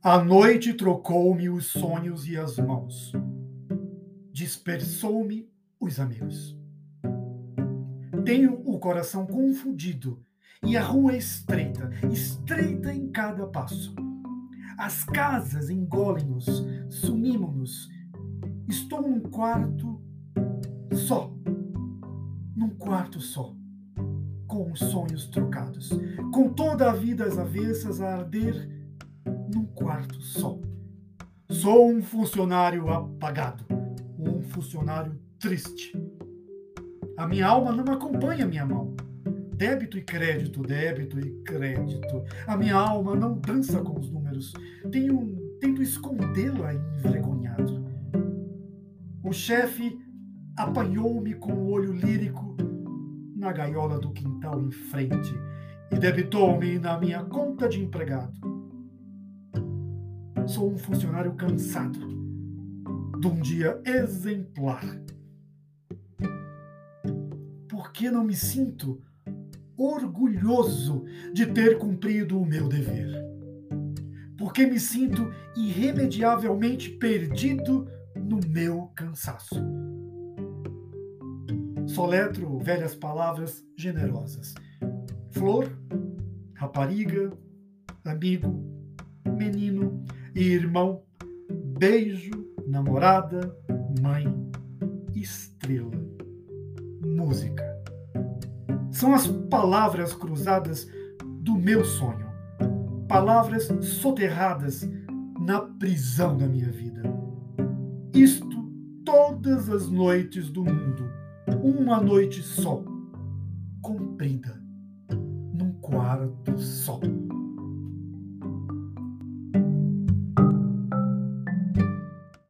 A noite trocou-me os sonhos e as mãos, dispersou-me os amigos. Tenho o coração confundido e a rua estreita, estreita em cada passo. As casas engolem-nos, sumimos-nos. Estou num quarto só, num quarto só, com os sonhos trocados, com toda a vida às avessas a arder só. Sou um funcionário apagado, um funcionário triste. A minha alma não acompanha minha mão. Débito e crédito, débito e crédito. A minha alma não dança com os números. Tenho, tento escondê-la envergonhado. O chefe apanhou-me com o olho lírico na gaiola do quintal em frente e debitou-me na minha conta de empregado. Sou um funcionário cansado de um dia exemplar. Por que não me sinto orgulhoso de ter cumprido o meu dever. Porque me sinto irremediavelmente perdido no meu cansaço. Soletro velhas palavras generosas: flor, rapariga, amigo, menino irmão, beijo, namorada, mãe, estrela, música. São as palavras cruzadas do meu sonho, palavras soterradas na prisão da minha vida. Isto todas as noites do mundo, uma noite só, comprida num quarto só.